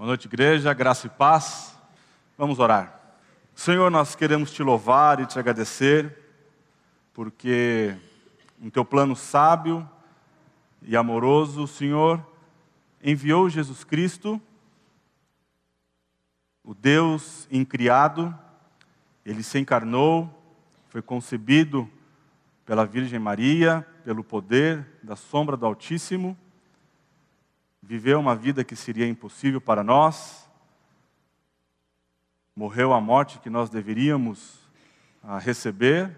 Boa noite, igreja, graça e paz. Vamos orar. Senhor, nós queremos te louvar e te agradecer, porque em teu plano sábio e amoroso, o Senhor enviou Jesus Cristo, o Deus incriado, ele se encarnou, foi concebido pela Virgem Maria, pelo poder da sombra do Altíssimo viveu uma vida que seria impossível para nós, morreu a morte que nós deveríamos ah, receber,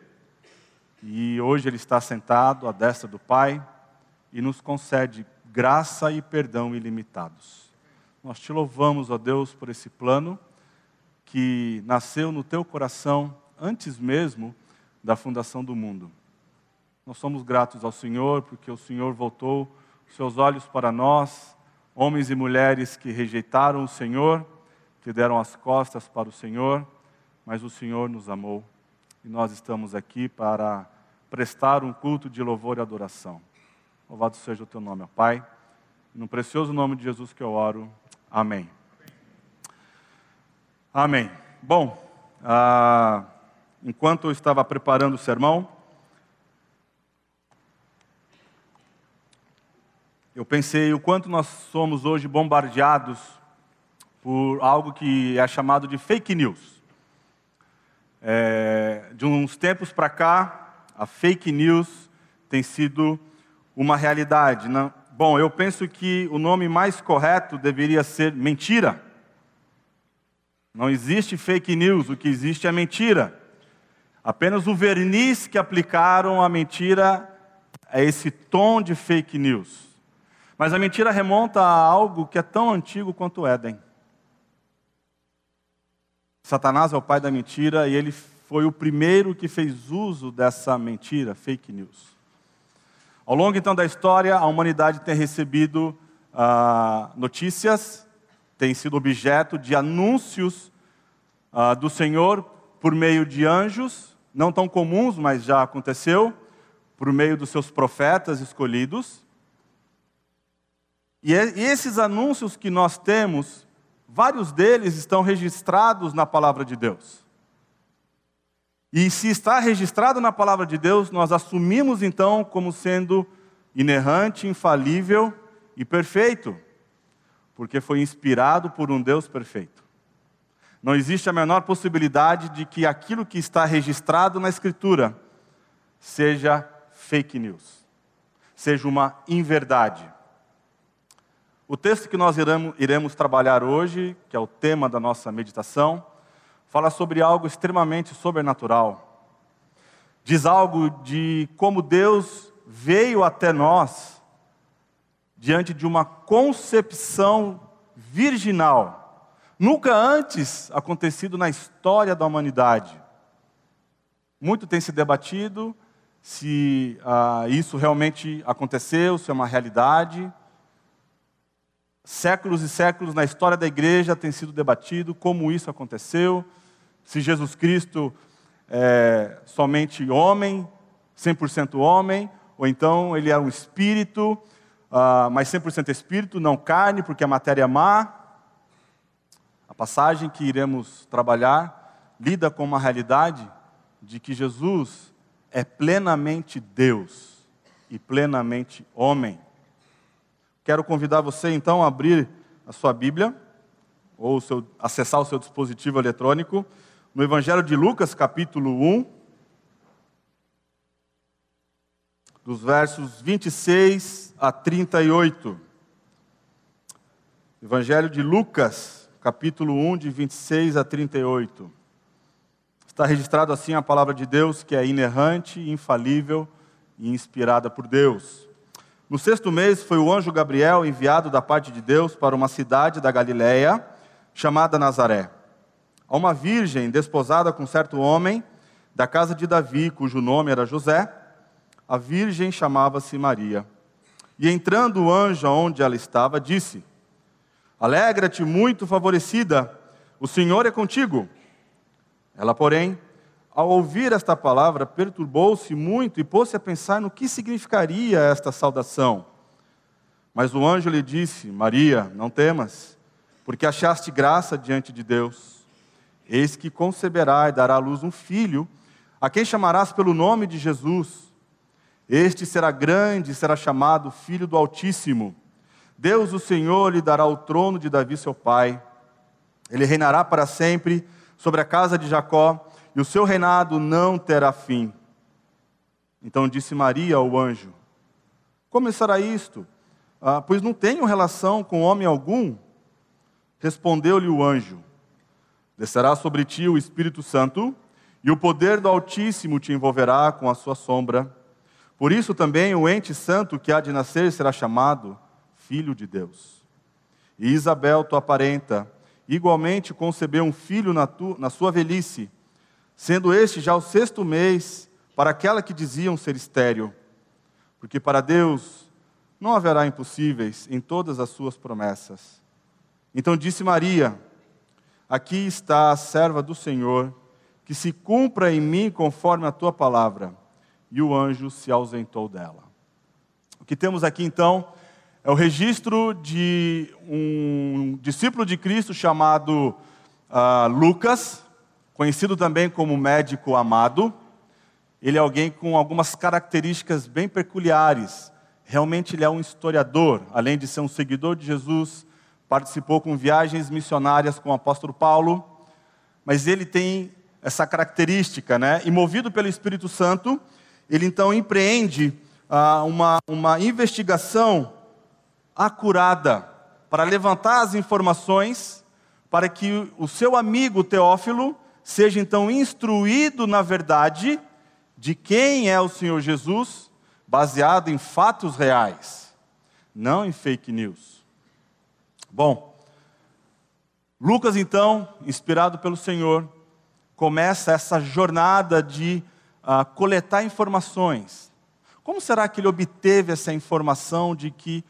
e hoje Ele está sentado à destra do Pai e nos concede graça e perdão ilimitados. Nós te louvamos, ó Deus, por esse plano que nasceu no teu coração antes mesmo da fundação do mundo. Nós somos gratos ao Senhor porque o Senhor voltou seus olhos para nós, homens e mulheres que rejeitaram o Senhor, que deram as costas para o Senhor, mas o Senhor nos amou e nós estamos aqui para prestar um culto de louvor e adoração. Louvado seja o teu nome, ó Pai. No precioso nome de Jesus que eu oro. Amém. Amém. Bom, ah, enquanto eu estava preparando o sermão, eu pensei o quanto nós somos hoje bombardeados por algo que é chamado de fake news. É, de uns tempos para cá, a fake news tem sido uma realidade. Né? Bom, eu penso que o nome mais correto deveria ser mentira. Não existe fake news, o que existe é mentira. Apenas o verniz que aplicaram à mentira é esse tom de fake news. Mas a mentira remonta a algo que é tão antigo quanto o Éden. Satanás é o pai da mentira e ele foi o primeiro que fez uso dessa mentira, fake news. Ao longo então da história, a humanidade tem recebido ah, notícias, tem sido objeto de anúncios ah, do Senhor por meio de anjos, não tão comuns, mas já aconteceu, por meio dos seus profetas escolhidos. E esses anúncios que nós temos, vários deles estão registrados na palavra de Deus. E se está registrado na palavra de Deus, nós assumimos então como sendo inerrante, infalível e perfeito, porque foi inspirado por um Deus perfeito. Não existe a menor possibilidade de que aquilo que está registrado na Escritura seja fake news, seja uma inverdade. O texto que nós iremos trabalhar hoje, que é o tema da nossa meditação, fala sobre algo extremamente sobrenatural. Diz algo de como Deus veio até nós diante de uma concepção virginal, nunca antes acontecido na história da humanidade. Muito tem se debatido se ah, isso realmente aconteceu, se é uma realidade séculos e séculos na história da igreja tem sido debatido como isso aconteceu, se Jesus Cristo é somente homem, 100% homem, ou então ele é um espírito, uh, mas 100% espírito, não carne, porque a matéria é má. A passagem que iremos trabalhar lida com uma realidade de que Jesus é plenamente Deus e plenamente homem. Quero convidar você então a abrir a sua Bíblia, ou seu, acessar o seu dispositivo eletrônico, no Evangelho de Lucas, capítulo 1, dos versos 26 a 38. Evangelho de Lucas, capítulo 1, de 26 a 38. Está registrado assim a palavra de Deus, que é inerrante, infalível e inspirada por Deus. No sexto mês foi o anjo Gabriel enviado da parte de Deus para uma cidade da Galiléia chamada Nazaré. A uma virgem desposada com certo homem da casa de Davi, cujo nome era José, a virgem chamava-se Maria. E entrando o anjo onde ela estava, disse: Alegra-te, muito favorecida, o Senhor é contigo. Ela, porém, ao ouvir esta palavra, perturbou-se muito e pôs-se a pensar no que significaria esta saudação. Mas o anjo lhe disse: Maria, não temas, porque achaste graça diante de Deus. Eis que conceberá e dará à luz um filho, a quem chamarás pelo nome de Jesus. Este será grande e será chamado Filho do Altíssimo. Deus, o Senhor, lhe dará o trono de Davi, seu pai. Ele reinará para sempre sobre a casa de Jacó, e o seu reinado não terá fim. Então disse Maria ao anjo: Como será isto? Ah, pois não tenho relação com homem algum. Respondeu-lhe o anjo: Descerá sobre ti o Espírito Santo, e o poder do Altíssimo te envolverá com a sua sombra. Por isso também o ente santo que há de nascer será chamado Filho de Deus. E Isabel, tua parenta, igualmente concebeu um filho na, tu, na sua velhice, sendo este já o sexto mês para aquela que diziam ser estéril, porque para Deus não haverá impossíveis em todas as suas promessas. Então disse Maria: Aqui está a serva do Senhor, que se cumpra em mim conforme a tua palavra. E o anjo se ausentou dela. O que temos aqui então é o registro de um discípulo de Cristo chamado uh, Lucas, conhecido também como médico amado. Ele é alguém com algumas características bem peculiares. Realmente ele é um historiador, além de ser um seguidor de Jesus, participou com viagens missionárias com o apóstolo Paulo, mas ele tem essa característica, né? E movido pelo Espírito Santo, ele então empreende uh, uma, uma investigação acurada para levantar as informações para que o seu amigo Teófilo seja então instruído na verdade de quem é o Senhor Jesus, baseado em fatos reais, não em fake news. Bom, Lucas então, inspirado pelo Senhor, começa essa jornada de uh, coletar informações. Como será que ele obteve essa informação de que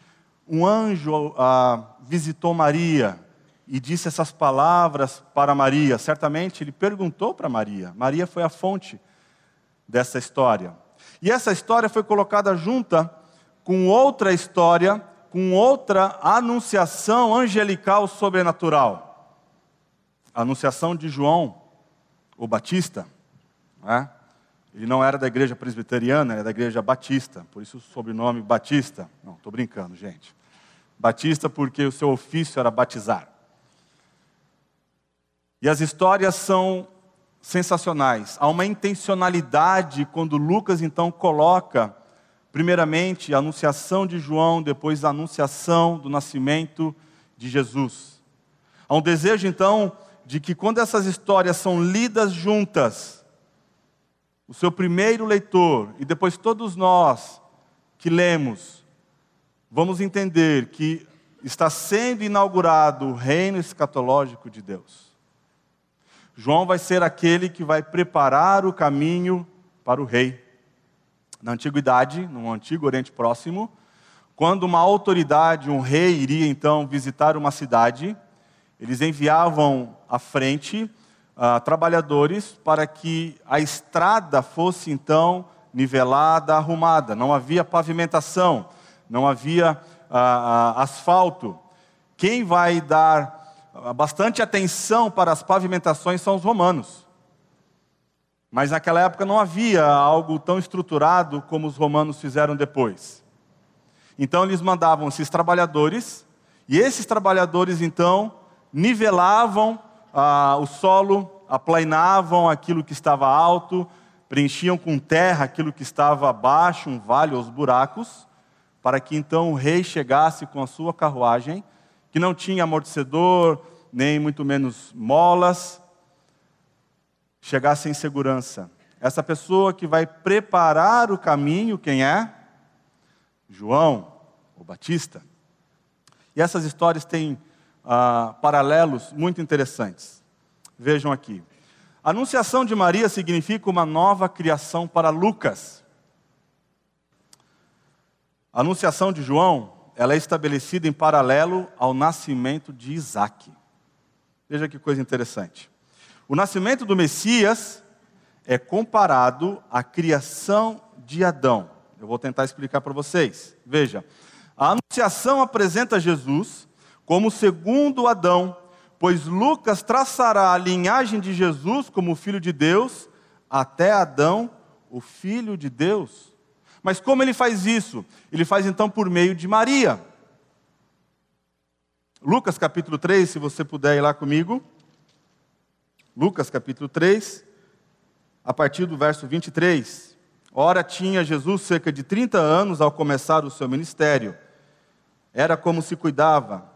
um anjo ah, visitou Maria e disse essas palavras para Maria. Certamente ele perguntou para Maria. Maria foi a fonte dessa história. E essa história foi colocada junta com outra história, com outra anunciação angelical sobrenatural. A anunciação de João, o Batista. Né? Ele não era da igreja presbiteriana, era da igreja batista, por isso o sobrenome Batista. Não, estou brincando, gente. Batista porque o seu ofício era batizar. E as histórias são sensacionais. Há uma intencionalidade quando Lucas então coloca, primeiramente, a anunciação de João, depois a anunciação do nascimento de Jesus. Há um desejo então de que quando essas histórias são lidas juntas, o seu primeiro leitor e depois todos nós que lemos, vamos entender que está sendo inaugurado o reino escatológico de Deus. João vai ser aquele que vai preparar o caminho para o rei. Na antiguidade, no antigo Oriente Próximo, quando uma autoridade, um rei, iria então visitar uma cidade, eles enviavam à frente uh, trabalhadores para que a estrada fosse então nivelada, arrumada. Não havia pavimentação não havia ah, ah, asfalto. Quem vai dar bastante atenção para as pavimentações são os romanos. Mas naquela época não havia algo tão estruturado como os romanos fizeram depois. Então eles mandavam esses trabalhadores, e esses trabalhadores então nivelavam ah, o solo, aplainavam aquilo que estava alto, preenchiam com terra aquilo que estava baixo, um vale, os buracos, para que então o rei chegasse com a sua carruagem, que não tinha amortecedor, nem muito menos molas, chegasse em segurança. Essa pessoa que vai preparar o caminho, quem é? João, o Batista. E essas histórias têm ah, paralelos muito interessantes. Vejam aqui. A anunciação de Maria significa uma nova criação para Lucas. A anunciação de João, ela é estabelecida em paralelo ao nascimento de Isaac. Veja que coisa interessante. O nascimento do Messias é comparado à criação de Adão. Eu vou tentar explicar para vocês. Veja, a anunciação apresenta Jesus como segundo Adão, pois Lucas traçará a linhagem de Jesus como filho de Deus até Adão, o filho de Deus. Mas como ele faz isso? Ele faz então por meio de Maria. Lucas capítulo 3, se você puder ir lá comigo. Lucas capítulo 3, a partir do verso 23. Ora, tinha Jesus cerca de 30 anos ao começar o seu ministério. Era como se cuidava,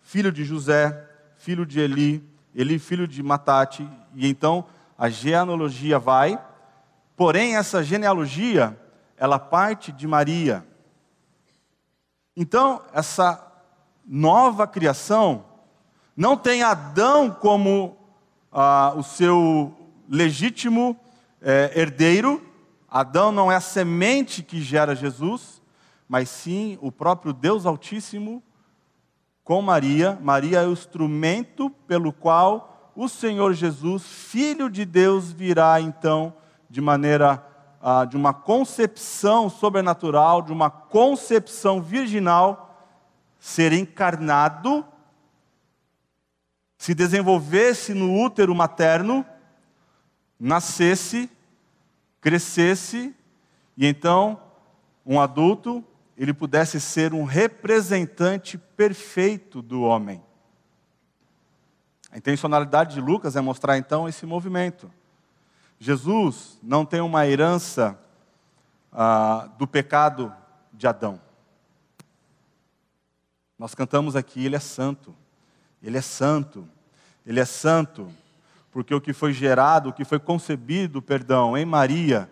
filho de José, filho de Eli, Eli filho de Matate, e então a genealogia vai, porém essa genealogia, ela parte de Maria. Então, essa nova criação não tem Adão como ah, o seu legítimo eh, herdeiro. Adão não é a semente que gera Jesus, mas sim o próprio Deus Altíssimo com Maria. Maria é o instrumento pelo qual o Senhor Jesus, Filho de Deus, virá então de maneira ah, de uma concepção sobrenatural, de uma concepção virginal ser encarnado, se desenvolvesse no útero materno, nascesse, crescesse, e então um adulto ele pudesse ser um representante perfeito do homem. A intencionalidade de Lucas é mostrar então esse movimento. Jesus não tem uma herança ah, do pecado de Adão. Nós cantamos aqui, Ele é santo, Ele é santo, Ele é santo, porque o que foi gerado, o que foi concebido, perdão, em Maria,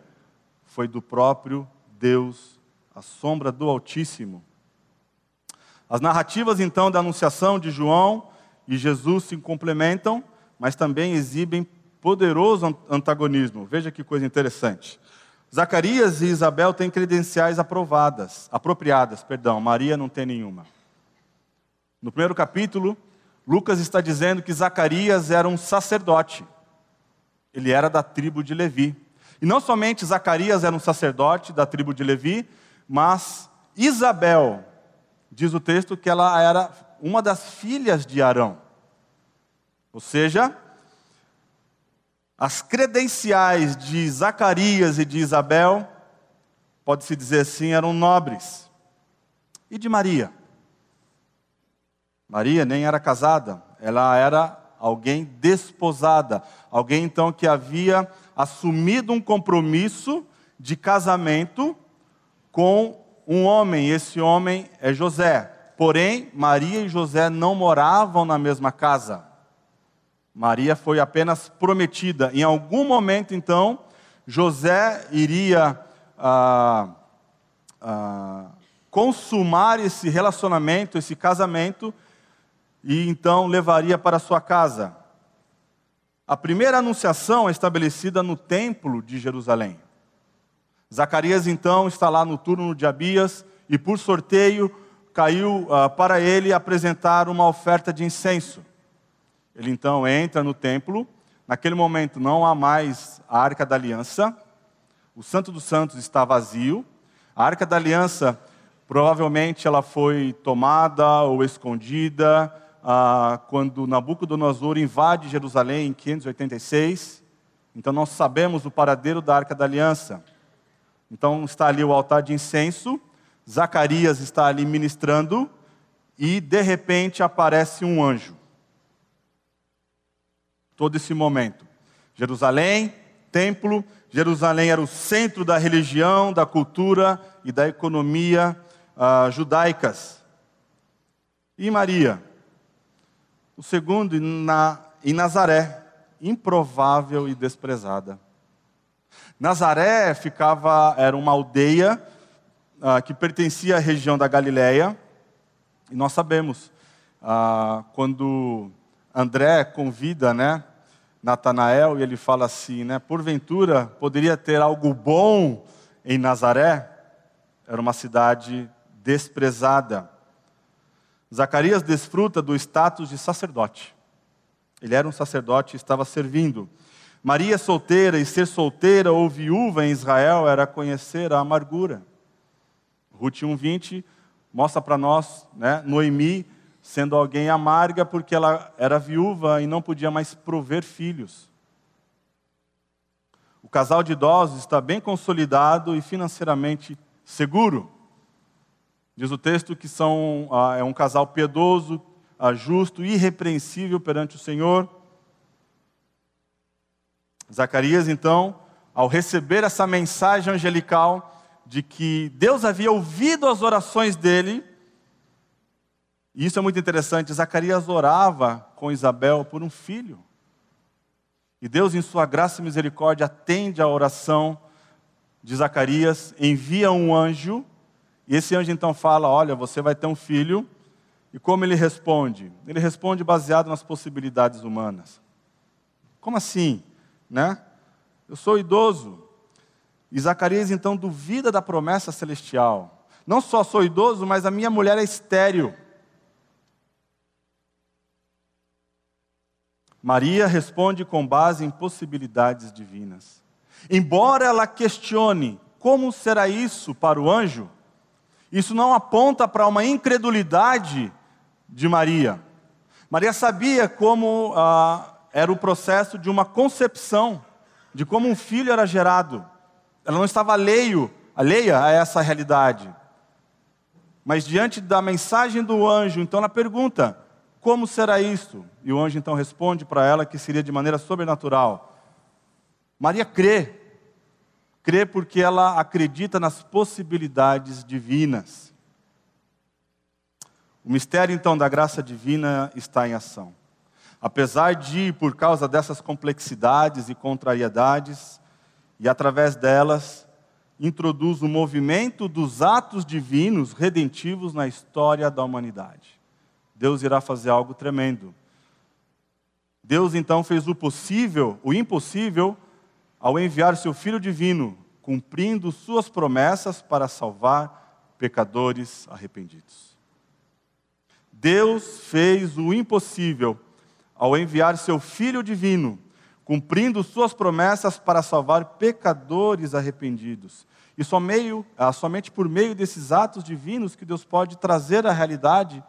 foi do próprio Deus, a sombra do Altíssimo. As narrativas então da anunciação de João e Jesus se complementam, mas também exibem poderoso antagonismo. Veja que coisa interessante. Zacarias e Isabel têm credenciais aprovadas, apropriadas, perdão, Maria não tem nenhuma. No primeiro capítulo, Lucas está dizendo que Zacarias era um sacerdote. Ele era da tribo de Levi. E não somente Zacarias era um sacerdote da tribo de Levi, mas Isabel, diz o texto que ela era uma das filhas de Arão. Ou seja, as credenciais de Zacarias e de Isabel, pode-se dizer assim, eram nobres. E de Maria? Maria nem era casada, ela era alguém desposada, alguém então que havia assumido um compromisso de casamento com um homem, esse homem é José. Porém, Maria e José não moravam na mesma casa. Maria foi apenas prometida. Em algum momento, então, José iria ah, ah, consumar esse relacionamento, esse casamento, e então levaria para sua casa. A primeira anunciação é estabelecida no templo de Jerusalém. Zacarias então está lá no turno de Abias e por sorteio caiu uh, para ele apresentar uma oferta de incenso. Ele então entra no templo. Naquele momento não há mais a Arca da Aliança. O Santo dos Santos está vazio. A Arca da Aliança provavelmente ela foi tomada ou escondida ah, quando Nabucodonosor invade Jerusalém em 586. Então nós sabemos o paradeiro da Arca da Aliança. Então está ali o altar de incenso, Zacarias está ali ministrando e de repente aparece um anjo. Todo esse momento. Jerusalém, templo, Jerusalém era o centro da religião, da cultura e da economia ah, judaicas. E Maria? O segundo, em Nazaré, improvável e desprezada. Nazaré ficava, era uma aldeia ah, que pertencia à região da Galiléia. E nós sabemos, ah, quando André convida, né, Natanael, e ele fala assim, né, porventura poderia ter algo bom em Nazaré? Era uma cidade desprezada. Zacarias desfruta do status de sacerdote. Ele era um sacerdote e estava servindo. Maria solteira e ser solteira ou viúva em Israel era conhecer a amargura. Ruth 1:20 mostra para nós, né, Noemi sendo alguém amarga porque ela era viúva e não podia mais prover filhos. O casal de idosos está bem consolidado e financeiramente seguro. Diz o texto que são, ah, é um casal piedoso, ah, justo, irrepreensível perante o Senhor. Zacarias, então, ao receber essa mensagem angelical de que Deus havia ouvido as orações dele, e isso é muito interessante. Zacarias orava com Isabel por um filho. E Deus, em sua graça e misericórdia, atende à oração de Zacarias, envia um anjo, e esse anjo então fala: Olha, você vai ter um filho. E como ele responde? Ele responde baseado nas possibilidades humanas. Como assim? Né? Eu sou idoso. E Zacarias então duvida da promessa celestial. Não só sou idoso, mas a minha mulher é estéril. Maria responde com base em possibilidades divinas. Embora ela questione como será isso para o anjo, isso não aponta para uma incredulidade de Maria. Maria sabia como ah, era o processo de uma concepção, de como um filho era gerado. Ela não estava alheio, alheia a essa realidade. Mas diante da mensagem do anjo, então ela pergunta: como será isto? E o anjo então responde para ela que seria de maneira sobrenatural. Maria crê, crê porque ela acredita nas possibilidades divinas. O mistério então da graça divina está em ação. Apesar de, por causa dessas complexidades e contrariedades, e através delas, introduz o movimento dos atos divinos redentivos na história da humanidade. Deus irá fazer algo tremendo. Deus então fez o possível, o impossível, ao enviar seu Filho divino, cumprindo suas promessas para salvar pecadores arrependidos. Deus fez o impossível ao enviar seu Filho divino, cumprindo suas promessas para salvar pecadores arrependidos. E ah, somente por meio desses atos divinos que Deus pode trazer à realidade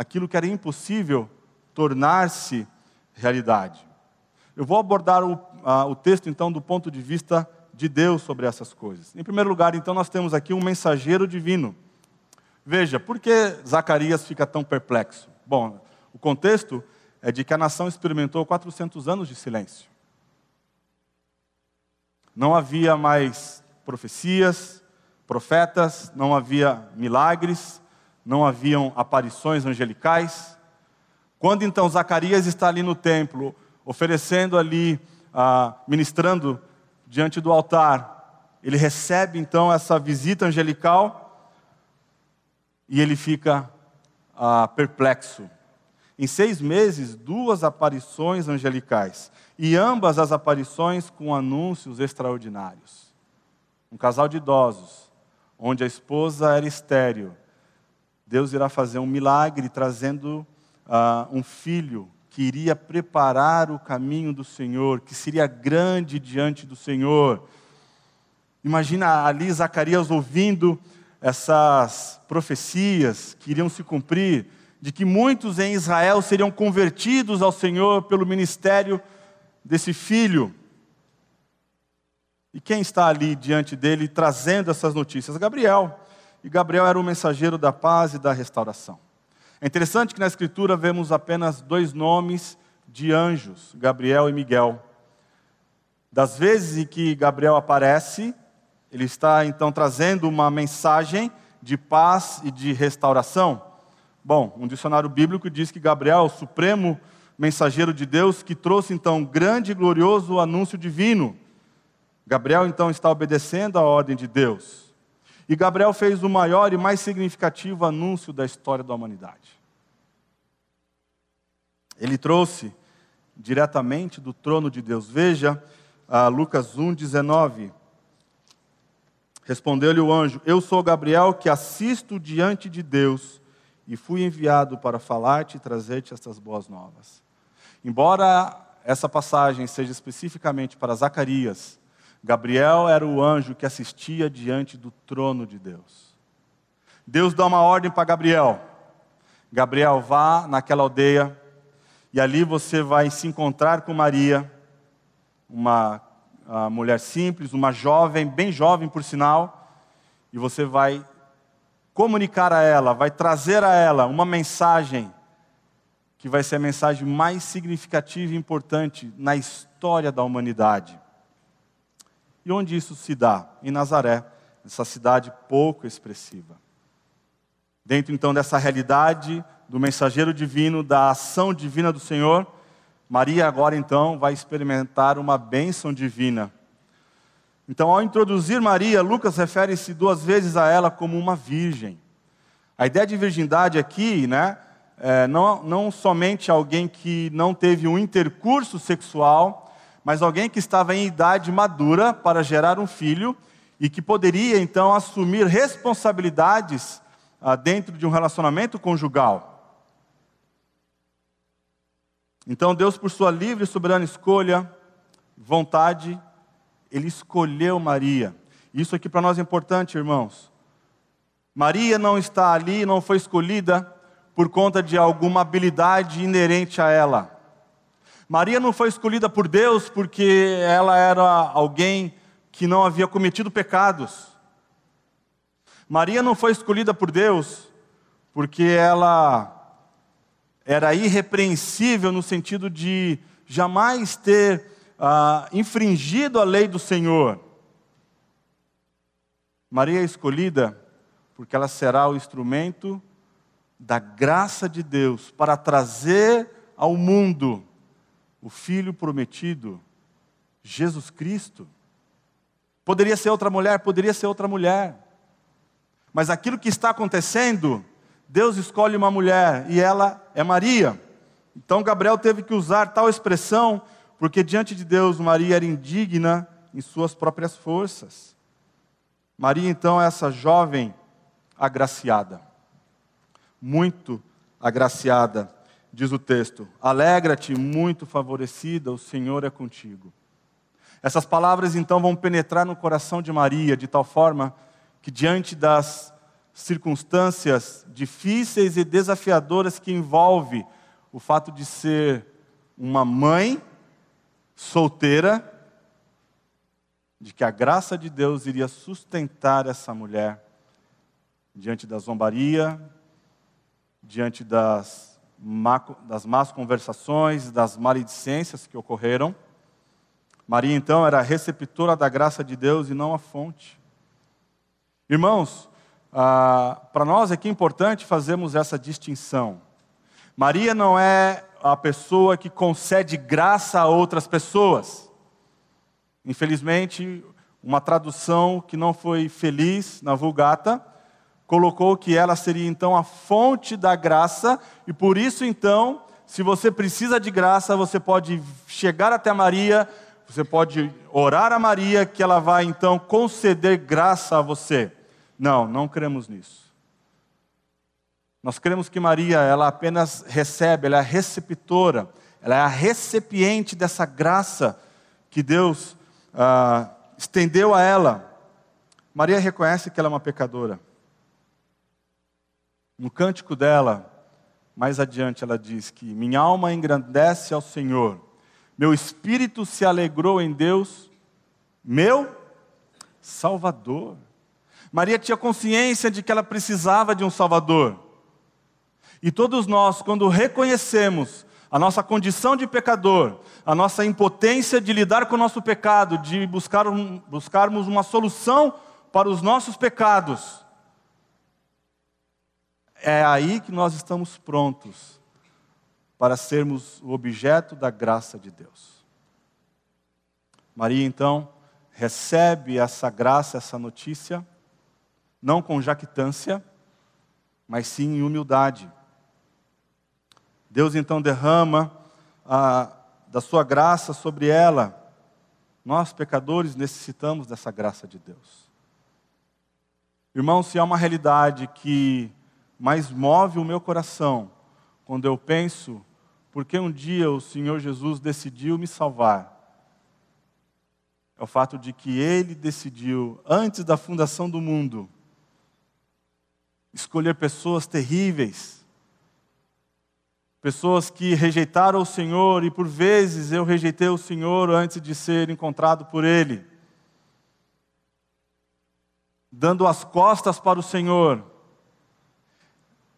aquilo que era impossível tornar-se realidade. Eu vou abordar o, o texto, então, do ponto de vista de Deus sobre essas coisas. Em primeiro lugar, então, nós temos aqui um mensageiro divino. Veja, por que Zacarias fica tão perplexo? Bom, o contexto é de que a nação experimentou 400 anos de silêncio. Não havia mais profecias, profetas, não havia milagres, não haviam aparições angelicais. Quando então Zacarias está ali no templo, oferecendo ali, ah, ministrando diante do altar, ele recebe então essa visita angelical e ele fica ah, perplexo. Em seis meses, duas aparições angelicais, e ambas as aparições com anúncios extraordinários. Um casal de idosos, onde a esposa era estéril, Deus irá fazer um milagre trazendo uh, um filho que iria preparar o caminho do Senhor, que seria grande diante do Senhor. Imagina ali Zacarias ouvindo essas profecias que iriam se cumprir, de que muitos em Israel seriam convertidos ao Senhor pelo ministério desse filho. E quem está ali diante dele trazendo essas notícias? Gabriel e Gabriel era o mensageiro da paz e da restauração. É interessante que na Escritura vemos apenas dois nomes de anjos, Gabriel e Miguel. Das vezes em que Gabriel aparece, ele está então trazendo uma mensagem de paz e de restauração. Bom, um dicionário bíblico diz que Gabriel o supremo mensageiro de Deus que trouxe então grande e glorioso anúncio divino. Gabriel então está obedecendo à ordem de Deus. E Gabriel fez o maior e mais significativo anúncio da história da humanidade. Ele trouxe diretamente do trono de Deus. Veja uh, Lucas 1, 19. Respondeu-lhe o anjo: Eu sou Gabriel que assisto diante de Deus e fui enviado para falar-te e trazer-te estas boas novas. Embora essa passagem seja especificamente para Zacarias, Gabriel era o anjo que assistia diante do trono de Deus. Deus dá uma ordem para Gabriel. Gabriel, vá naquela aldeia e ali você vai se encontrar com Maria, uma mulher simples, uma jovem, bem jovem por sinal, e você vai comunicar a ela, vai trazer a ela uma mensagem que vai ser a mensagem mais significativa e importante na história da humanidade. E onde isso se dá? Em Nazaré, essa cidade pouco expressiva. Dentro então dessa realidade do mensageiro divino, da ação divina do Senhor, Maria agora então vai experimentar uma bênção divina. Então, ao introduzir Maria, Lucas refere-se duas vezes a ela como uma virgem. A ideia de virgindade aqui, né, é não, não somente alguém que não teve um intercurso sexual, mas alguém que estava em idade madura para gerar um filho e que poderia então assumir responsabilidades ah, dentro de um relacionamento conjugal. Então, Deus, por sua livre e soberana escolha, vontade, Ele escolheu Maria. Isso aqui para nós é importante, irmãos. Maria não está ali, não foi escolhida por conta de alguma habilidade inerente a ela. Maria não foi escolhida por Deus porque ela era alguém que não havia cometido pecados. Maria não foi escolhida por Deus porque ela era irrepreensível no sentido de jamais ter ah, infringido a lei do Senhor. Maria é escolhida porque ela será o instrumento da graça de Deus para trazer ao mundo o Filho prometido, Jesus Cristo. Poderia ser outra mulher, poderia ser outra mulher. Mas aquilo que está acontecendo, Deus escolhe uma mulher e ela é Maria. Então Gabriel teve que usar tal expressão, porque diante de Deus Maria era indigna em suas próprias forças. Maria, então, é essa jovem agraciada, muito agraciada, diz o texto. Alegra-te, muito favorecida, o Senhor é contigo. Essas palavras então vão penetrar no coração de Maria de tal forma que, diante das circunstâncias difíceis e desafiadoras que envolve o fato de ser uma mãe solteira, de que a graça de Deus iria sustentar essa mulher diante da zombaria, diante das, das más conversações, das maledicências que ocorreram. Maria, então, era receptora da graça de Deus e não a fonte. Irmãos, ah, para nós aqui é importante fazermos essa distinção. Maria não é a pessoa que concede graça a outras pessoas. Infelizmente, uma tradução que não foi feliz na Vulgata colocou que ela seria então a fonte da graça, e por isso então, se você precisa de graça, você pode chegar até Maria, você pode orar a Maria, que ela vai então conceder graça a você. Não, não cremos nisso. Nós cremos que Maria, ela apenas recebe, ela é a receptora, ela é a recipiente dessa graça que Deus ah, estendeu a ela. Maria reconhece que ela é uma pecadora. No cântico dela, mais adiante, ela diz que minha alma engrandece ao Senhor, meu espírito se alegrou em Deus, meu Salvador. Maria tinha consciência de que ela precisava de um Salvador. E todos nós, quando reconhecemos a nossa condição de pecador, a nossa impotência de lidar com o nosso pecado, de buscar um, buscarmos uma solução para os nossos pecados, é aí que nós estamos prontos para sermos o objeto da graça de Deus. Maria, então, recebe essa graça, essa notícia, não com jactância, mas sim em humildade. Deus então derrama a, da sua graça sobre ela. Nós, pecadores, necessitamos dessa graça de Deus. Irmão, se há uma realidade que mais move o meu coração quando eu penso porque um dia o Senhor Jesus decidiu me salvar, é o fato de que Ele decidiu, antes da fundação do mundo, escolher pessoas terríveis Pessoas que rejeitaram o Senhor, e por vezes eu rejeitei o Senhor antes de ser encontrado por Ele. Dando as costas para o Senhor.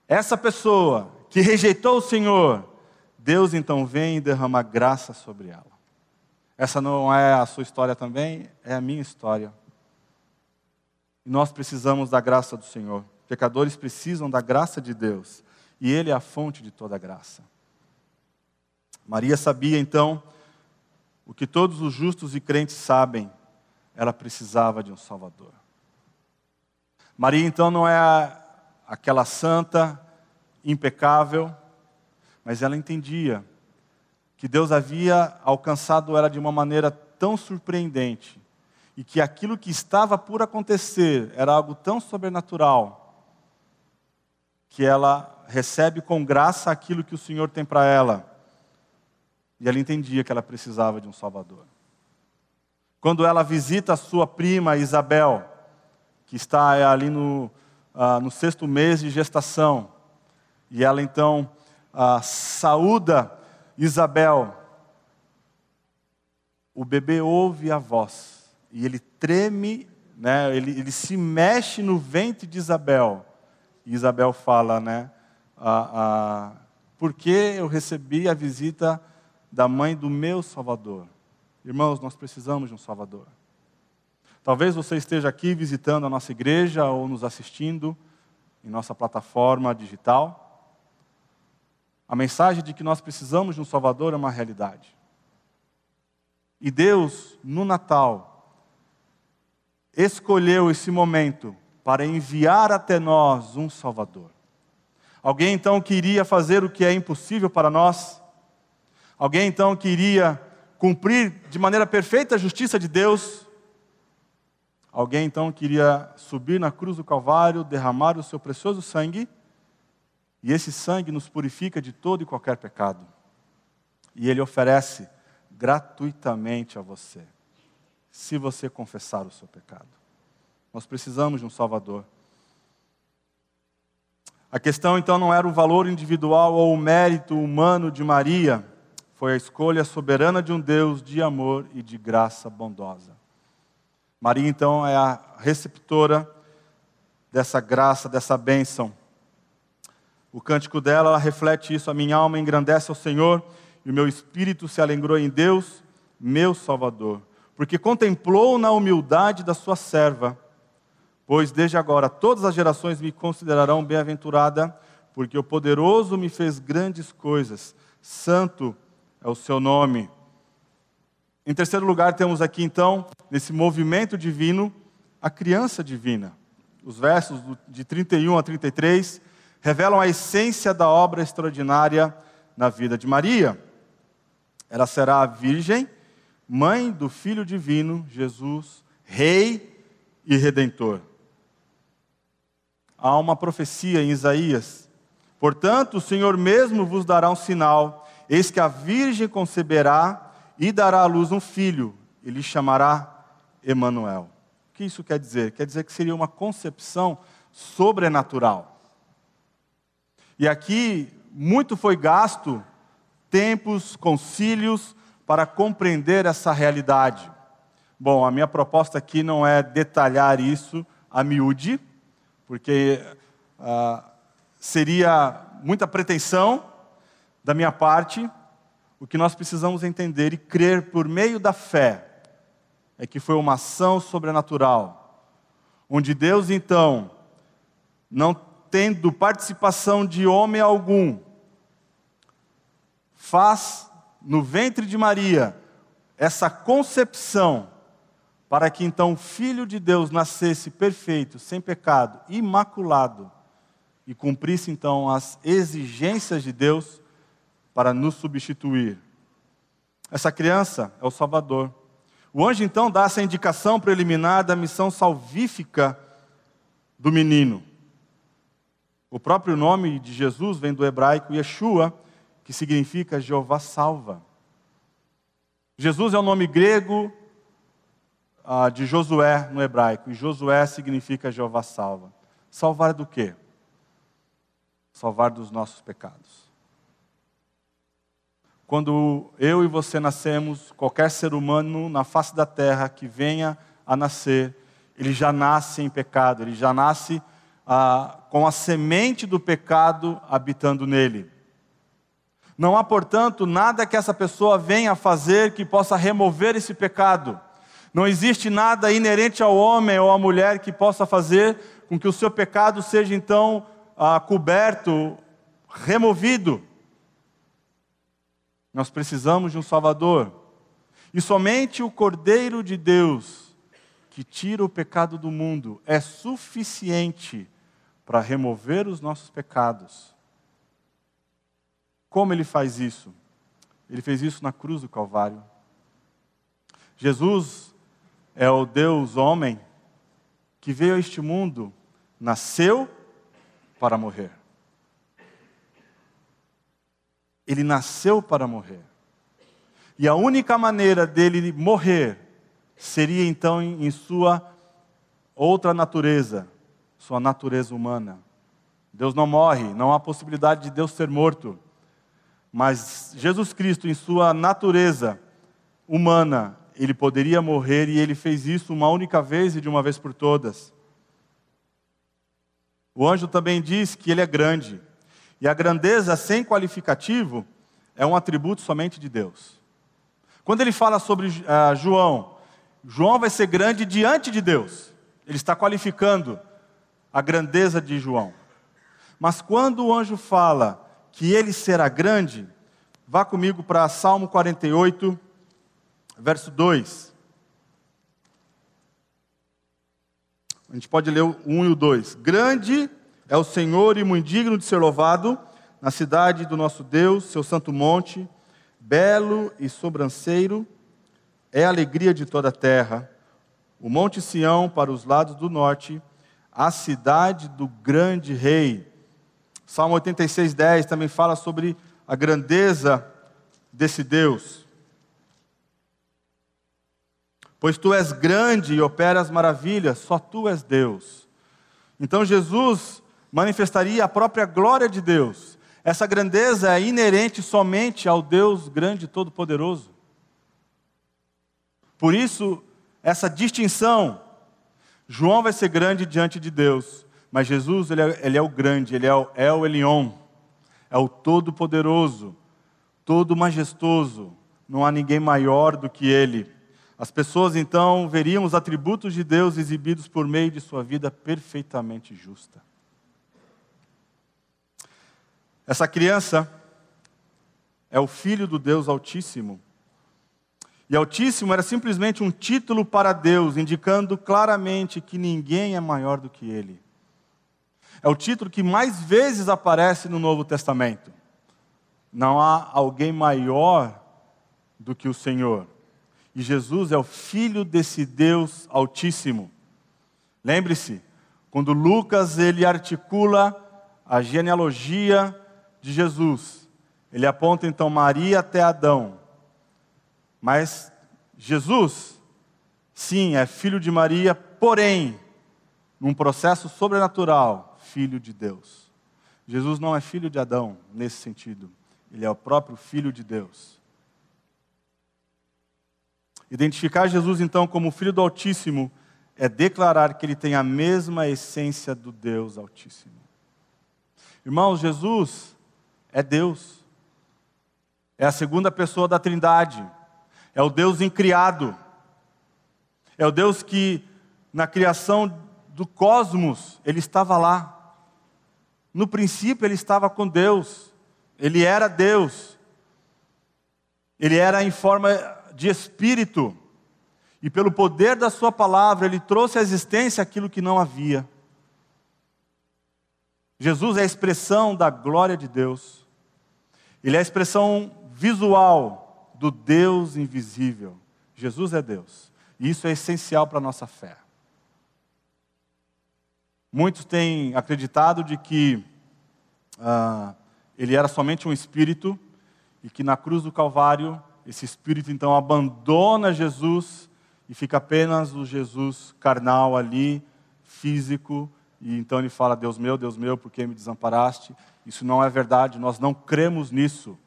Essa pessoa que rejeitou o Senhor, Deus então vem e derrama graça sobre ela. Essa não é a sua história também, é a minha história. E nós precisamos da graça do Senhor. Pecadores precisam da graça de Deus e Ele é a fonte de toda graça. Maria sabia então o que todos os justos e crentes sabem: ela precisava de um Salvador. Maria então não é aquela santa impecável, mas ela entendia que Deus havia alcançado ela de uma maneira tão surpreendente e que aquilo que estava por acontecer era algo tão sobrenatural que ela recebe com graça aquilo que o Senhor tem para ela. E ela entendia que ela precisava de um Salvador. Quando ela visita a sua prima Isabel, que está ali no, ah, no sexto mês de gestação, e ela então ah, saúda Isabel, o bebê ouve a voz, e ele treme, né, ele, ele se mexe no ventre de Isabel. E Isabel fala, né? Ah, ah, por que eu recebi a visita da mãe do meu Salvador? Irmãos, nós precisamos de um Salvador. Talvez você esteja aqui visitando a nossa igreja ou nos assistindo em nossa plataforma digital. A mensagem de que nós precisamos de um Salvador é uma realidade. E Deus, no Natal, escolheu esse momento para enviar até nós um Salvador. Alguém então queria fazer o que é impossível para nós? Alguém então queria cumprir de maneira perfeita a justiça de Deus? Alguém então queria subir na cruz do Calvário, derramar o seu precioso sangue, e esse sangue nos purifica de todo e qualquer pecado. E ele oferece gratuitamente a você, se você confessar o seu pecado. Nós precisamos de um Salvador. A questão então não era o valor individual ou o mérito humano de Maria, foi a escolha soberana de um Deus de amor e de graça bondosa. Maria então é a receptora dessa graça, dessa bênção. O cântico dela ela reflete isso: a minha alma engrandece ao Senhor e o meu espírito se alegrou em Deus, meu Salvador, porque contemplou na humildade da sua serva. Pois desde agora todas as gerações me considerarão bem-aventurada, porque o poderoso me fez grandes coisas. Santo é o seu nome. Em terceiro lugar, temos aqui então, nesse movimento divino, a criança divina. Os versos de 31 a 33 revelam a essência da obra extraordinária na vida de Maria. Ela será a virgem, mãe do Filho divino, Jesus, Rei e Redentor há uma profecia em Isaías. Portanto, o Senhor mesmo vos dará um sinal: eis que a virgem conceberá e dará à luz um filho, e lhe chamará Emanuel. O que isso quer dizer? Quer dizer que seria uma concepção sobrenatural. E aqui muito foi gasto tempos, concílios para compreender essa realidade. Bom, a minha proposta aqui não é detalhar isso a miúde, porque ah, seria muita pretensão da minha parte. O que nós precisamos entender e crer por meio da fé é que foi uma ação sobrenatural, onde Deus então, não tendo participação de homem algum, faz no ventre de Maria essa concepção para que então o Filho de Deus nascesse perfeito, sem pecado, imaculado, e cumprisse então as exigências de Deus para nos substituir. Essa criança é o Salvador. O anjo então dá essa indicação preliminar da missão salvífica do menino. O próprio nome de Jesus vem do hebraico Yeshua, que significa Jeová salva. Jesus é o nome grego ah, de Josué no hebraico. E Josué significa Jeová salva. Salvar do quê? Salvar dos nossos pecados. Quando eu e você nascemos, qualquer ser humano na face da terra que venha a nascer, ele já nasce em pecado, ele já nasce ah, com a semente do pecado habitando nele. Não há, portanto, nada que essa pessoa venha a fazer que possa remover esse pecado. Não existe nada inerente ao homem ou à mulher que possa fazer com que o seu pecado seja então ah, coberto, removido. Nós precisamos de um Salvador. E somente o Cordeiro de Deus, que tira o pecado do mundo, é suficiente para remover os nossos pecados. Como ele faz isso? Ele fez isso na cruz do Calvário. Jesus é o Deus homem que veio a este mundo, nasceu para morrer. Ele nasceu para morrer. E a única maneira dele morrer seria então em sua outra natureza, sua natureza humana. Deus não morre, não há possibilidade de Deus ser morto. Mas Jesus Cristo, em sua natureza humana, ele poderia morrer e ele fez isso uma única vez e de uma vez por todas. O anjo também diz que ele é grande. E a grandeza sem qualificativo é um atributo somente de Deus. Quando ele fala sobre uh, João, João vai ser grande diante de Deus. Ele está qualificando a grandeza de João. Mas quando o anjo fala que ele será grande, vá comigo para Salmo 48, verso 2. A gente pode ler o 1 e o 2. Grande é o Senhor e muito digno de ser louvado na cidade do nosso Deus, seu santo monte, belo e sobranceiro, é a alegria de toda a terra. O monte Sião para os lados do norte, a cidade do grande rei. Salmo 86, 10 também fala sobre a grandeza desse Deus. Pois tu és grande e operas maravilhas, só tu és Deus. Então Jesus manifestaria a própria glória de Deus. Essa grandeza é inerente somente ao Deus grande e todo-poderoso. Por isso, essa distinção, João vai ser grande diante de Deus, mas Jesus ele é, ele é o grande, ele é o El Elion, é o todo-poderoso, todo majestoso, não há ninguém maior do que ele. As pessoas então veriam os atributos de Deus exibidos por meio de sua vida perfeitamente justa. Essa criança é o filho do Deus Altíssimo. E Altíssimo era simplesmente um título para Deus, indicando claramente que ninguém é maior do que Ele. É o título que mais vezes aparece no Novo Testamento. Não há alguém maior do que o Senhor. E Jesus é o filho desse Deus Altíssimo. Lembre-se, quando Lucas ele articula a genealogia de Jesus. Ele aponta então Maria até Adão. Mas Jesus, sim, é filho de Maria, porém, num processo sobrenatural, filho de Deus. Jesus não é filho de Adão nesse sentido. Ele é o próprio filho de Deus. Identificar Jesus então como filho do Altíssimo é declarar que ele tem a mesma essência do Deus Altíssimo. Irmãos, Jesus é Deus. É a segunda pessoa da Trindade. É o Deus incriado. É o Deus que, na criação do cosmos, ele estava lá. No princípio, ele estava com Deus. Ele era Deus. Ele era em forma de espírito. E pelo poder da Sua palavra, ele trouxe à existência aquilo que não havia. Jesus é a expressão da glória de Deus. Ele é a expressão visual do Deus invisível. Jesus é Deus. E isso é essencial para a nossa fé. Muitos têm acreditado de que ah, ele era somente um espírito e que na cruz do Calvário esse espírito então abandona Jesus e fica apenas o Jesus carnal ali, físico, e então ele fala: Deus meu, Deus meu, por que me desamparaste? Isso não é verdade, nós não cremos nisso.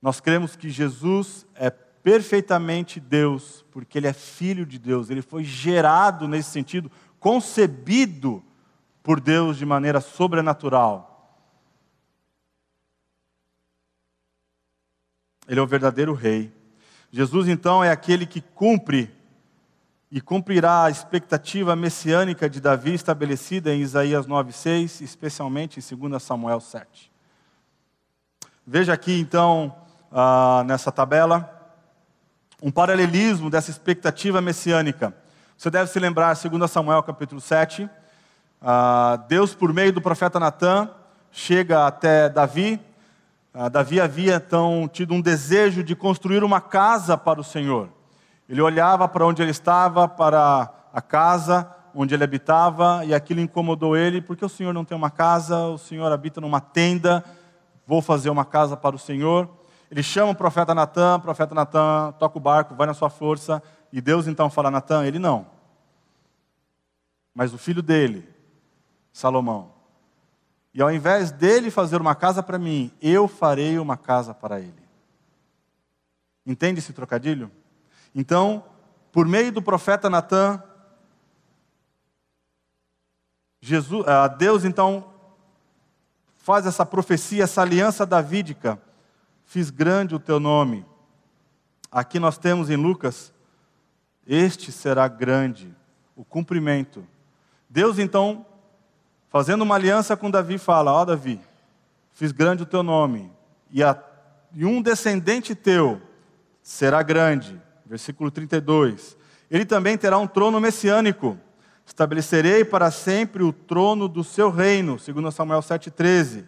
Nós cremos que Jesus é perfeitamente Deus, porque ele é filho de Deus, ele foi gerado nesse sentido, concebido por Deus de maneira sobrenatural. Ele é o verdadeiro rei. Jesus, então, é aquele que cumpre e cumprirá a expectativa messiânica de Davi estabelecida em Isaías 9,6, especialmente em 2 Samuel 7. Veja aqui, então, ah, nessa tabela, um paralelismo dessa expectativa messiânica. Você deve se lembrar, 2 Samuel capítulo 7, ah, Deus, por meio do profeta Natã, chega até Davi. Ah, Davi havia então tido um desejo de construir uma casa para o Senhor. Ele olhava para onde ele estava, para a casa onde ele habitava, e aquilo incomodou ele, porque o Senhor não tem uma casa, o Senhor habita numa tenda, vou fazer uma casa para o Senhor. Ele chama o profeta Natan, o profeta Natan toca o barco, vai na sua força, e Deus então fala: Natan, ele não. Mas o filho dele, Salomão. E ao invés dele fazer uma casa para mim, eu farei uma casa para ele. Entende esse trocadilho? Então, por meio do profeta Natan, Jesus, ah, Deus então faz essa profecia, essa aliança davídica. Fiz grande o teu nome. Aqui nós temos em Lucas, este será grande, o cumprimento. Deus então fazendo uma aliança com Davi, fala: Ó oh, Davi, fiz grande o teu nome, e, a, e um descendente teu será grande. Versículo 32. Ele também terá um trono messiânico. Estabelecerei para sempre o trono do seu reino, segundo Samuel 7,13.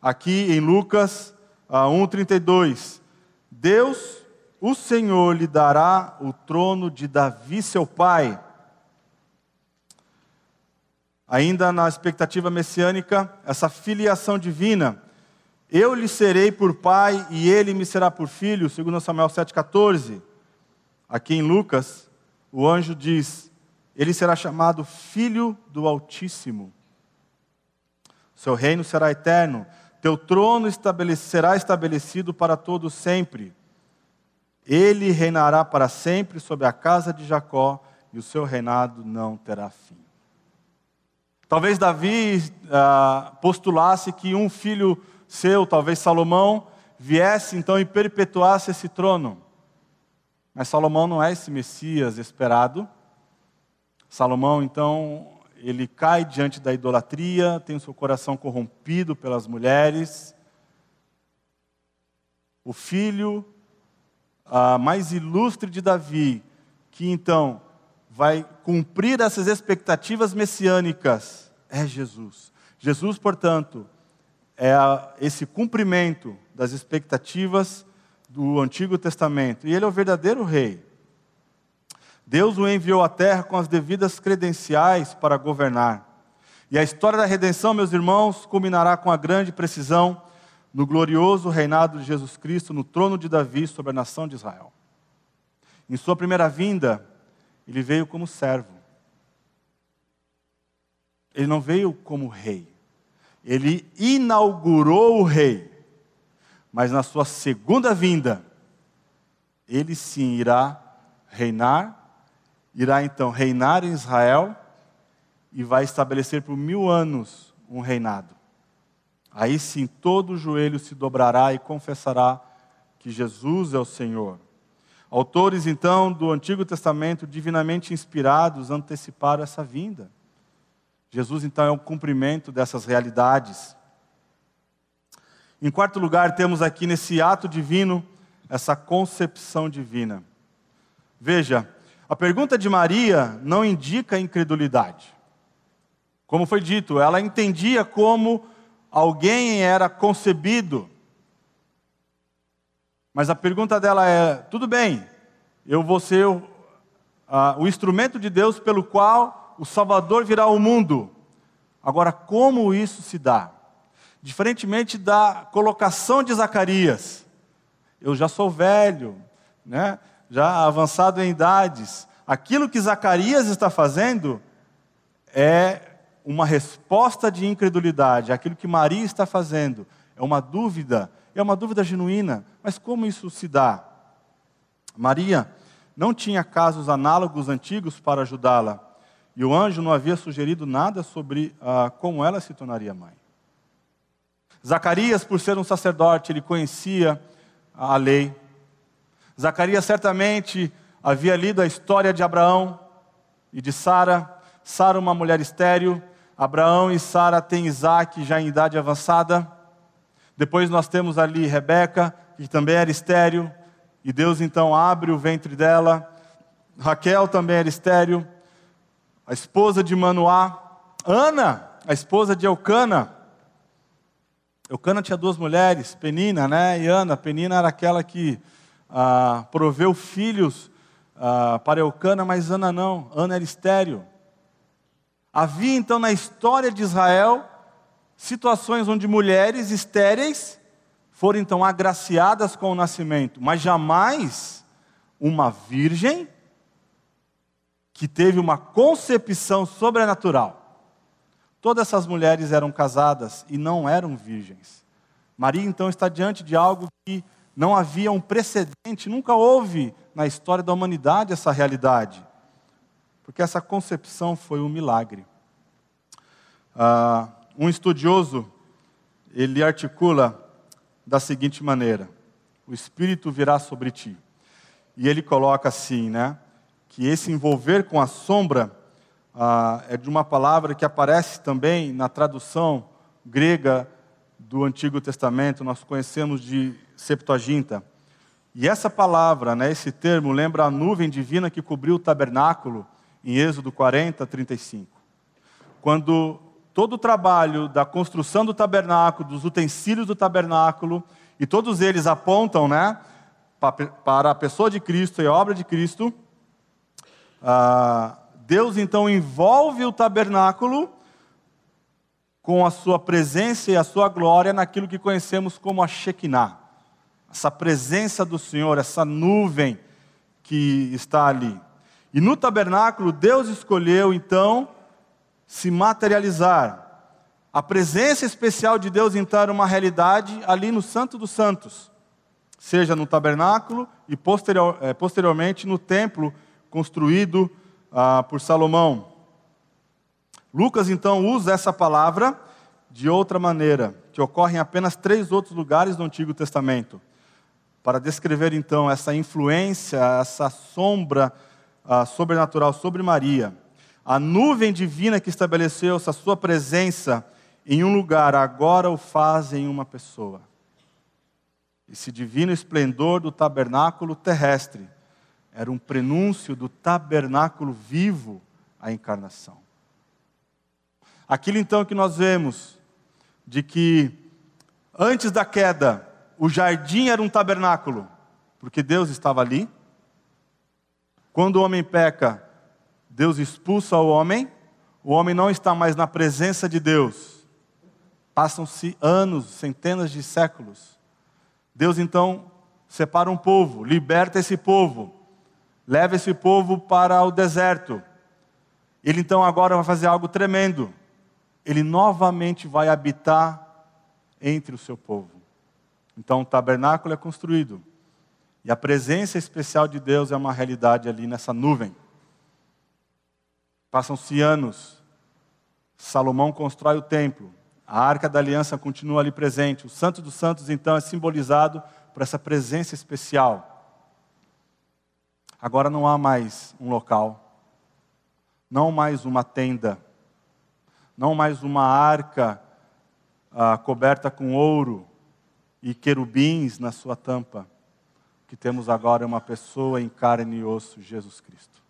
Aqui em Lucas 1,32. Deus, o Senhor, lhe dará o trono de Davi, seu pai ainda na expectativa messiânica, essa filiação divina. Eu lhe serei por pai e ele me será por filho, segundo Samuel 7,14. Aqui em Lucas, o anjo diz: Ele será chamado Filho do Altíssimo. Seu reino será eterno, teu trono será estabelecido para todo sempre. Ele reinará para sempre sobre a casa de Jacó, e o seu reinado não terá fim. Talvez Davi ah, postulasse que um filho seu, talvez Salomão, viesse então e perpetuasse esse trono. Mas Salomão não é esse Messias esperado. Salomão, então, ele cai diante da idolatria, tem o seu coração corrompido pelas mulheres. O filho ah, mais ilustre de Davi, que então vai cumprir essas expectativas messiânicas é Jesus. Jesus, portanto, é esse cumprimento das expectativas do Antigo Testamento. E ele é o verdadeiro rei. Deus o enviou à terra com as devidas credenciais para governar. E a história da redenção, meus irmãos, culminará com a grande precisão no glorioso reinado de Jesus Cristo no trono de Davi sobre a nação de Israel. Em sua primeira vinda, ele veio como servo. Ele não veio como rei. Ele inaugurou o rei. Mas na sua segunda vinda, ele sim irá reinar, irá então reinar em Israel e vai estabelecer por mil anos um reinado. Aí sim todo o joelho se dobrará e confessará que Jesus é o Senhor. Autores então do Antigo Testamento, divinamente inspirados, anteciparam essa vinda. Jesus, então, é o cumprimento dessas realidades. Em quarto lugar, temos aqui nesse ato divino, essa concepção divina. Veja, a pergunta de Maria não indica incredulidade. Como foi dito, ela entendia como alguém era concebido. Mas a pergunta dela é: tudo bem, eu vou ser o, a, o instrumento de Deus pelo qual o Salvador virá ao mundo. Agora, como isso se dá? Diferentemente da colocação de Zacarias, eu já sou velho, né? já avançado em idades. Aquilo que Zacarias está fazendo é uma resposta de incredulidade. Aquilo que Maria está fazendo é uma dúvida, é uma dúvida genuína, mas como isso se dá? Maria não tinha casos análogos antigos para ajudá-la, e o anjo não havia sugerido nada sobre ah, como ela se tornaria mãe. Zacarias, por ser um sacerdote, ele conhecia a lei. Zacarias certamente havia lido a história de Abraão e de Sara. Sara, uma mulher estéril. Abraão e Sara têm Isaac já em idade avançada. Depois nós temos ali Rebeca, que também era estéril. E Deus então abre o ventre dela. Raquel também era estéril. A esposa de Manoá. Ana, a esposa de Elcana Eucana tinha duas mulheres, Penina né, e Ana. Penina era aquela que ah, proveu filhos ah, para Eucana, mas Ana não. Ana era estéreo. Havia então na história de Israel situações onde mulheres estéreis foram então agraciadas com o nascimento, mas jamais uma virgem que teve uma concepção sobrenatural. Todas essas mulheres eram casadas e não eram virgens. Maria então está diante de algo que não havia um precedente, nunca houve na história da humanidade essa realidade, porque essa concepção foi um milagre. Uh, um estudioso ele articula da seguinte maneira: o Espírito virá sobre ti, e ele coloca assim, né, que esse envolver com a sombra ah, é de uma palavra que aparece também na tradução grega do Antigo Testamento, nós conhecemos de Septuaginta. E essa palavra, né, esse termo, lembra a nuvem divina que cobriu o tabernáculo em Êxodo 40, 35. Quando todo o trabalho da construção do tabernáculo, dos utensílios do tabernáculo, e todos eles apontam né, para a pessoa de Cristo e a obra de Cristo, ah, Deus então envolve o tabernáculo com a sua presença e a sua glória naquilo que conhecemos como a Shekinah. Essa presença do Senhor, essa nuvem que está ali. E no tabernáculo, Deus escolheu então se materializar. A presença especial de Deus era uma realidade ali no Santo dos Santos, seja no tabernáculo e posterior, eh, posteriormente no templo construído ah, por Salomão. Lucas então usa essa palavra de outra maneira, que ocorre em apenas três outros lugares do Antigo Testamento, para descrever então essa influência, essa sombra ah, sobrenatural sobre Maria. A nuvem divina que estabeleceu sua presença em um lugar, agora o faz em uma pessoa. Esse divino esplendor do tabernáculo terrestre era um prenúncio do tabernáculo vivo à encarnação. Aquilo então que nós vemos, de que antes da queda, o jardim era um tabernáculo, porque Deus estava ali. Quando o homem peca, Deus expulsa o homem, o homem não está mais na presença de Deus. Passam-se anos, centenas de séculos. Deus então separa um povo, liberta esse povo, leva esse povo para o deserto. Ele então agora vai fazer algo tremendo. Ele novamente vai habitar entre o seu povo. Então o tabernáculo é construído. E a presença especial de Deus é uma realidade ali nessa nuvem. Passam-se anos. Salomão constrói o templo. A arca da aliança continua ali presente. O Santo dos Santos, então, é simbolizado por essa presença especial. Agora não há mais um local, não mais uma tenda, não mais uma arca ah, coberta com ouro e querubins na sua tampa. O que temos agora é uma pessoa em carne e osso, Jesus Cristo.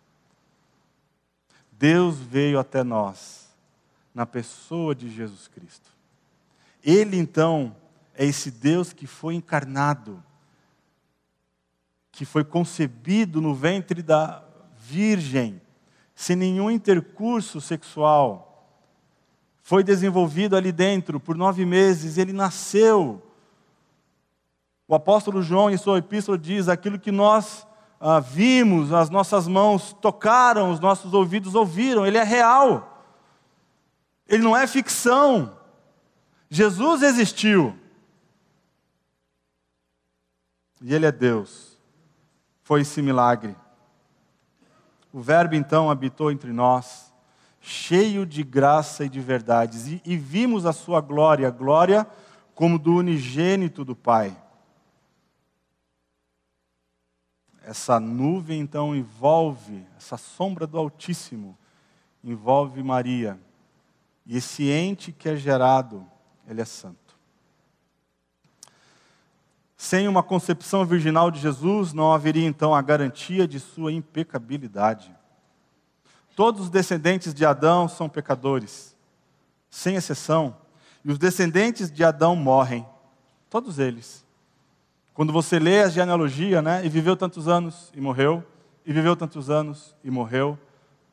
Deus veio até nós na pessoa de Jesus Cristo. Ele então é esse Deus que foi encarnado que foi concebido no ventre da virgem, sem nenhum intercurso sexual. Foi desenvolvido ali dentro por nove meses, ele nasceu. O apóstolo João, em sua epístola, diz: aquilo que nós ah, vimos, as nossas mãos tocaram, os nossos ouvidos ouviram, ele é real. Ele não é ficção. Jesus existiu. e Ele é Deus. Foi esse milagre. O Verbo então habitou entre nós, cheio de graça e de verdades, e, e vimos a sua glória, glória como do unigênito do Pai. Essa nuvem então envolve, essa sombra do Altíssimo envolve Maria. E esse ente que é gerado, ele é santo. Sem uma concepção virginal de Jesus, não haveria então a garantia de sua impecabilidade. Todos os descendentes de Adão são pecadores, sem exceção, e os descendentes de Adão morrem, todos eles. Quando você lê a genealogia, né, e viveu tantos anos e morreu, e viveu tantos anos e morreu,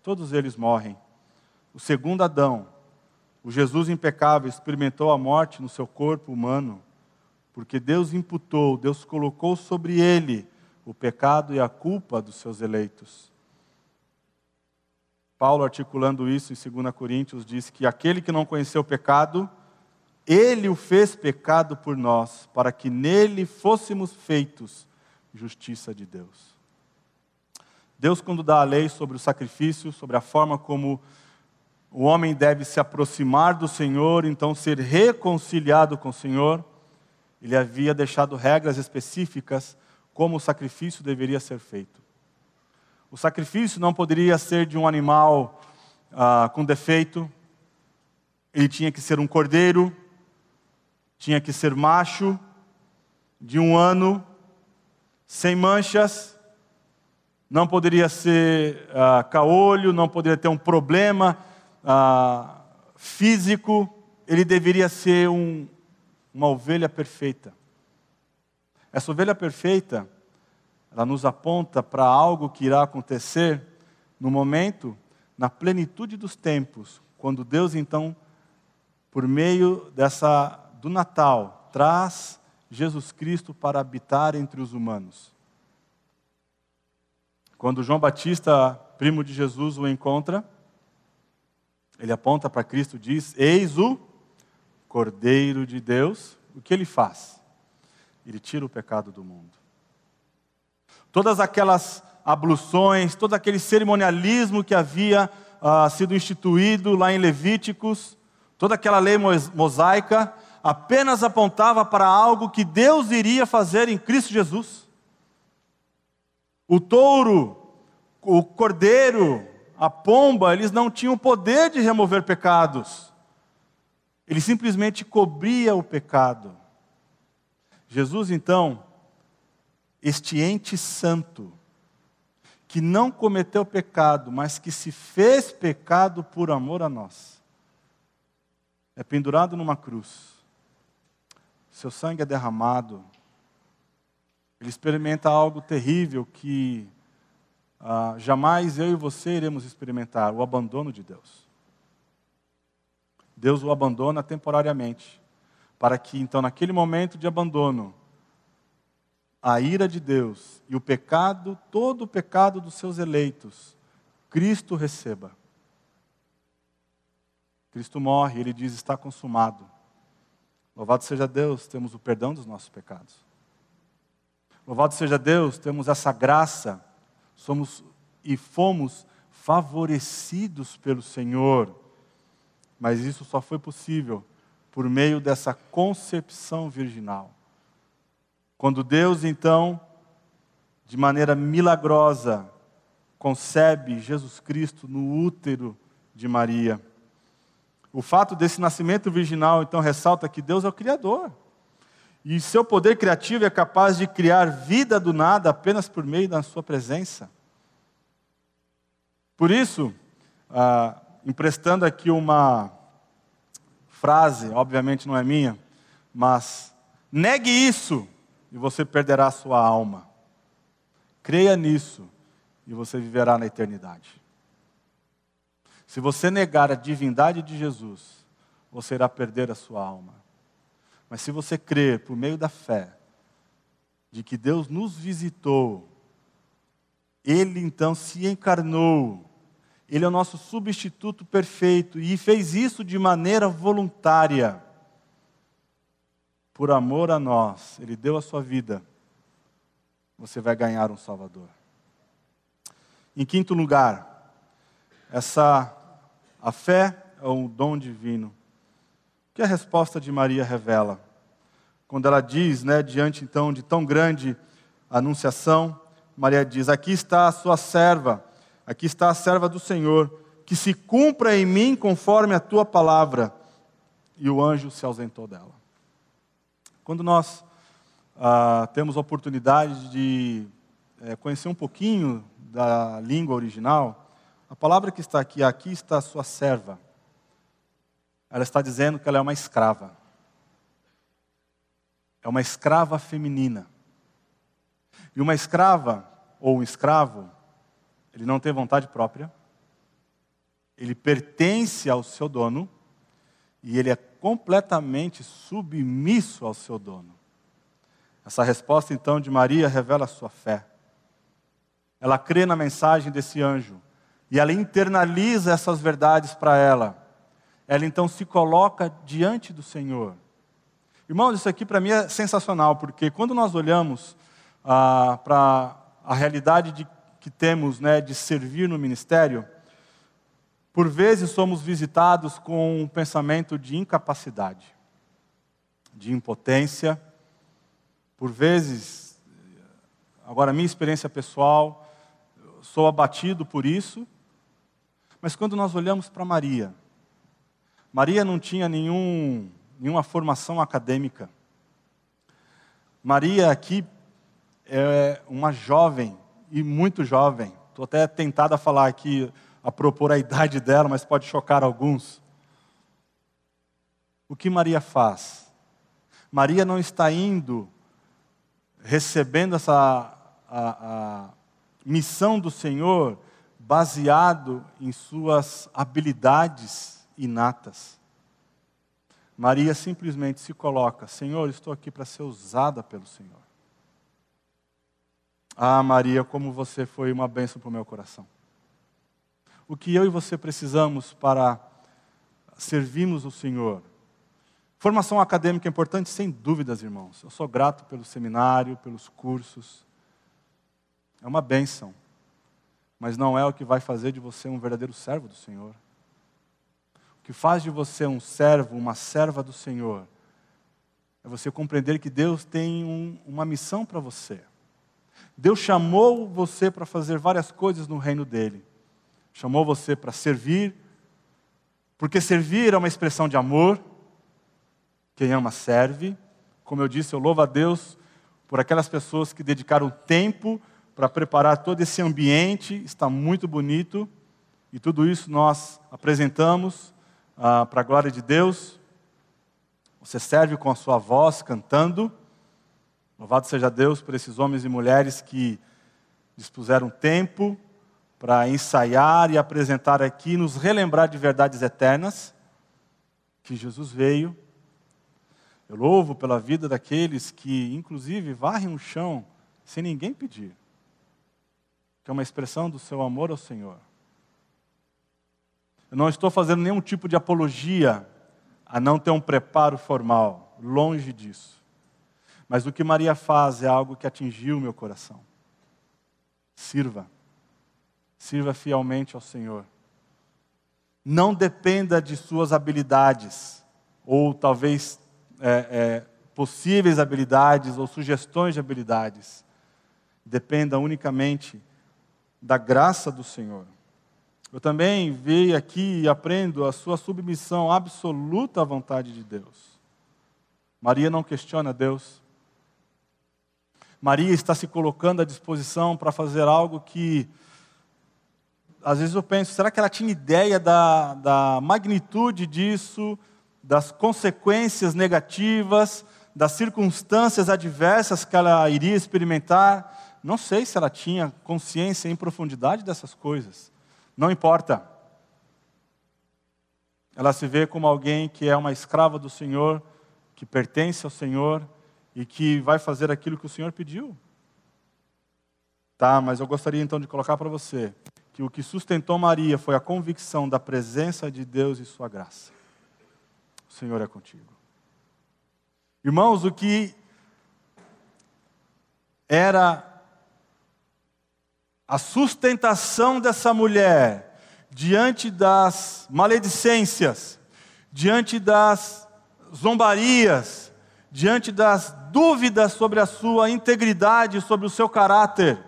todos eles morrem. O segundo Adão, o Jesus impecável, experimentou a morte no seu corpo humano porque Deus imputou, Deus colocou sobre ele o pecado e a culpa dos seus eleitos. Paulo, articulando isso em 2 Coríntios, diz que aquele que não conheceu o pecado, ele o fez pecado por nós, para que nele fôssemos feitos justiça de Deus. Deus, quando dá a lei sobre o sacrifício, sobre a forma como o homem deve se aproximar do Senhor, então ser reconciliado com o Senhor, ele havia deixado regras específicas como o sacrifício deveria ser feito. O sacrifício não poderia ser de um animal ah, com defeito, ele tinha que ser um cordeiro, tinha que ser macho, de um ano, sem manchas, não poderia ser ah, caolho, não poderia ter um problema ah, físico, ele deveria ser um, uma ovelha perfeita. Essa ovelha perfeita, ela nos aponta para algo que irá acontecer no momento, na plenitude dos tempos, quando Deus então, por meio dessa do Natal, traz Jesus Cristo para habitar entre os humanos. Quando João Batista, primo de Jesus, o encontra, ele aponta para Cristo e diz: Eis o Cordeiro de Deus, o que ele faz? Ele tira o pecado do mundo. Todas aquelas abluções, todo aquele cerimonialismo que havia ah, sido instituído lá em Levíticos, toda aquela lei mosaica, apenas apontava para algo que Deus iria fazer em Cristo Jesus. O touro, o cordeiro, a pomba, eles não tinham poder de remover pecados. Ele simplesmente cobria o pecado. Jesus, então, este ente santo, que não cometeu pecado, mas que se fez pecado por amor a nós, é pendurado numa cruz, seu sangue é derramado, ele experimenta algo terrível que ah, jamais eu e você iremos experimentar: o abandono de Deus. Deus o abandona temporariamente, para que então, naquele momento de abandono, a ira de Deus e o pecado, todo o pecado dos seus eleitos, Cristo receba. Cristo morre, ele diz: está consumado. Louvado seja Deus, temos o perdão dos nossos pecados. Louvado seja Deus, temos essa graça, somos e fomos favorecidos pelo Senhor mas isso só foi possível por meio dessa concepção virginal. Quando Deus, então, de maneira milagrosa, concebe Jesus Cristo no útero de Maria. O fato desse nascimento virginal, então, ressalta que Deus é o Criador. E seu poder criativo é capaz de criar vida do nada apenas por meio da sua presença. Por isso, ah, emprestando aqui uma frase, obviamente não é minha, mas negue isso e você perderá sua alma. Creia nisso e você viverá na eternidade. Se você negar a divindade de Jesus, você irá perder a sua alma. Mas se você crer por meio da fé, de que Deus nos visitou, Ele então se encarnou, ele é o nosso substituto perfeito e fez isso de maneira voluntária. Por amor a nós, ele deu a sua vida você vai ganhar um Salvador. Em quinto lugar, essa a fé é um dom divino. O que a resposta de Maria revela? Quando ela diz, né, diante então de tão grande anunciação, Maria diz: Aqui está a sua serva, aqui está a serva do Senhor, que se cumpra em mim conforme a tua palavra. E o anjo se ausentou dela. Quando nós ah, temos a oportunidade de é, conhecer um pouquinho da língua original, a palavra que está aqui, aqui está a sua serva. Ela está dizendo que ela é uma escrava. É uma escrava feminina. E uma escrava, ou um escravo, ele não tem vontade própria, ele pertence ao seu dono e ele é completamente submisso ao seu dono. Essa resposta, então, de Maria revela sua fé. Ela crê na mensagem desse anjo e ela internaliza essas verdades para ela. Ela então se coloca diante do Senhor. Irmãos, isso aqui para mim é sensacional, porque quando nós olhamos ah, para a realidade de, que temos né, de servir no ministério, por vezes somos visitados com um pensamento de incapacidade, de impotência. Por vezes, agora, minha experiência pessoal, sou abatido por isso. Mas quando nós olhamos para Maria, Maria não tinha nenhum, nenhuma formação acadêmica. Maria aqui é uma jovem, e muito jovem. Estou até tentado a falar aqui a propor a idade dela, mas pode chocar alguns. O que Maria faz? Maria não está indo recebendo essa a, a missão do Senhor baseado em suas habilidades inatas. Maria simplesmente se coloca: Senhor, estou aqui para ser usada pelo Senhor. Ah, Maria, como você foi uma bênção para o meu coração o que eu e você precisamos para servirmos o Senhor. Formação acadêmica é importante, sem dúvidas, irmãos. Eu sou grato pelo seminário, pelos cursos. É uma bênção. Mas não é o que vai fazer de você um verdadeiro servo do Senhor. O que faz de você um servo, uma serva do Senhor, é você compreender que Deus tem um, uma missão para você. Deus chamou você para fazer várias coisas no reino dele chamou você para servir, porque servir é uma expressão de amor. Quem ama serve. Como eu disse, eu louvo a Deus por aquelas pessoas que dedicaram tempo para preparar todo esse ambiente, está muito bonito, e tudo isso nós apresentamos ah, para a glória de Deus. Você serve com a sua voz, cantando. Louvado seja Deus por esses homens e mulheres que dispuseram tempo para ensaiar e apresentar aqui, nos relembrar de verdades eternas, que Jesus veio. Eu louvo pela vida daqueles que, inclusive, varrem o chão sem ninguém pedir, que é uma expressão do seu amor ao Senhor. Eu não estou fazendo nenhum tipo de apologia a não ter um preparo formal, longe disso. Mas o que Maria faz é algo que atingiu meu coração. Sirva Sirva fielmente ao Senhor. Não dependa de suas habilidades, ou talvez é, é, possíveis habilidades, ou sugestões de habilidades. Dependa unicamente da graça do Senhor. Eu também vejo aqui e aprendo a sua submissão absoluta à vontade de Deus. Maria não questiona Deus. Maria está se colocando à disposição para fazer algo que às vezes eu penso, será que ela tinha ideia da, da magnitude disso, das consequências negativas, das circunstâncias adversas que ela iria experimentar? Não sei se ela tinha consciência em profundidade dessas coisas. Não importa. Ela se vê como alguém que é uma escrava do Senhor, que pertence ao Senhor e que vai fazer aquilo que o Senhor pediu. Tá, mas eu gostaria então de colocar para você que o que sustentou Maria foi a convicção da presença de Deus e sua graça. O Senhor é contigo. Irmãos, o que era a sustentação dessa mulher diante das maledicências, diante das zombarias, diante das dúvidas sobre a sua integridade, sobre o seu caráter,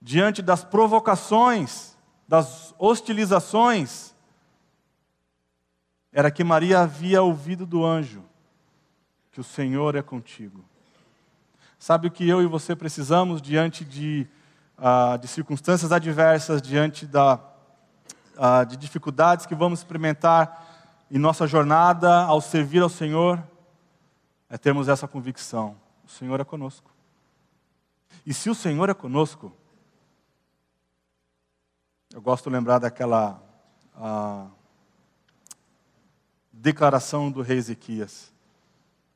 diante das provocações, das hostilizações, era que Maria havia ouvido do anjo que o Senhor é contigo. Sabe o que eu e você precisamos diante de, uh, de circunstâncias adversas, diante da, uh, de dificuldades que vamos experimentar em nossa jornada ao servir ao Senhor? É termos essa convicção: o Senhor é conosco. E se o Senhor é conosco, eu gosto de lembrar daquela declaração do rei Ezequias.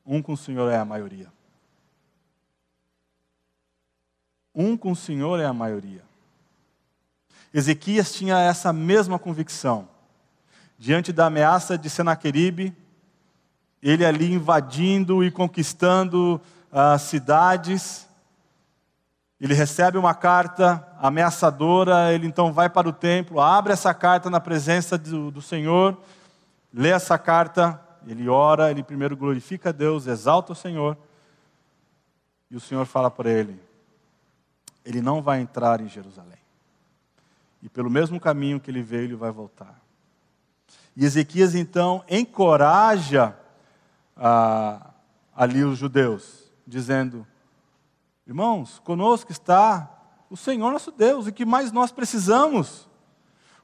Um com o Senhor é a maioria. Um com o Senhor é a maioria. Ezequias tinha essa mesma convicção. Diante da ameaça de Senaqueribe, ele ali invadindo e conquistando as uh, cidades, ele recebe uma carta ameaçadora, ele então vai para o templo, abre essa carta na presença do, do Senhor, lê essa carta, ele ora, ele primeiro glorifica a Deus, exalta o Senhor, e o Senhor fala para ele: ele não vai entrar em Jerusalém. E pelo mesmo caminho que ele veio, ele vai voltar. E Ezequias então encoraja ah, ali os judeus, dizendo: Irmãos, conosco está o Senhor nosso Deus, e que mais nós precisamos?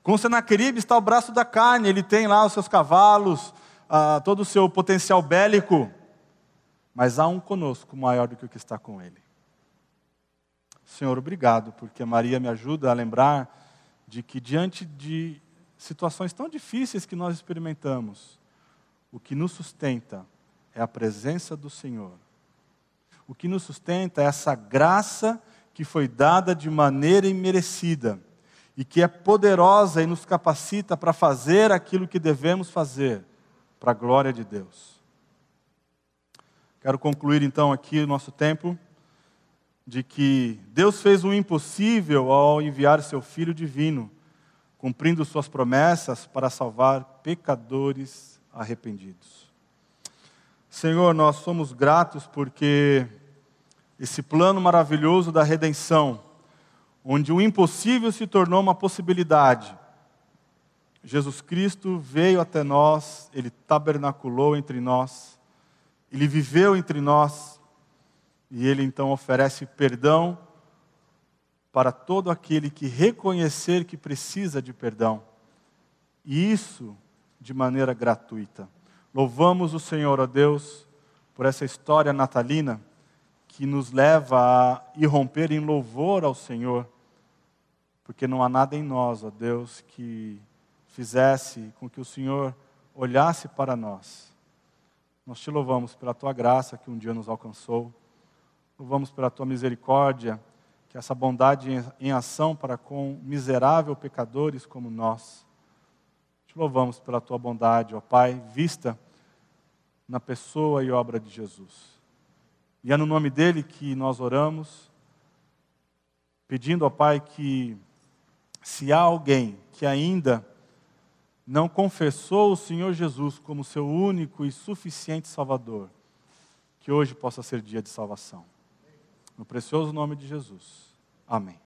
Com Senaqueribe está o braço da carne, ele tem lá os seus cavalos, ah, todo o seu potencial bélico, mas há um conosco maior do que o que está com ele. Senhor, obrigado, porque Maria me ajuda a lembrar de que diante de situações tão difíceis que nós experimentamos, o que nos sustenta é a presença do Senhor. O que nos sustenta é essa graça que foi dada de maneira imerecida e que é poderosa e nos capacita para fazer aquilo que devemos fazer para a glória de Deus. Quero concluir então aqui o nosso tempo de que Deus fez o impossível ao enviar seu Filho divino, cumprindo suas promessas para salvar pecadores arrependidos. Senhor, nós somos gratos porque esse plano maravilhoso da redenção, onde o impossível se tornou uma possibilidade, Jesus Cristo veio até nós, ele tabernaculou entre nós, ele viveu entre nós, e ele então oferece perdão para todo aquele que reconhecer que precisa de perdão. E isso de maneira gratuita. Louvamos o Senhor, ó Deus, por essa história natalina que nos leva a irromper em louvor ao Senhor, porque não há nada em nós, ó Deus, que fizesse com que o Senhor olhasse para nós. Nós te louvamos pela tua graça que um dia nos alcançou. Louvamos pela tua misericórdia, que essa bondade em ação para com miserável pecadores como nós. Te louvamos pela tua bondade, ó Pai, vista na pessoa e obra de Jesus. E é no nome dele que nós oramos, pedindo, ó Pai, que se há alguém que ainda não confessou o Senhor Jesus como seu único e suficiente Salvador, que hoje possa ser dia de salvação. No precioso nome de Jesus. Amém.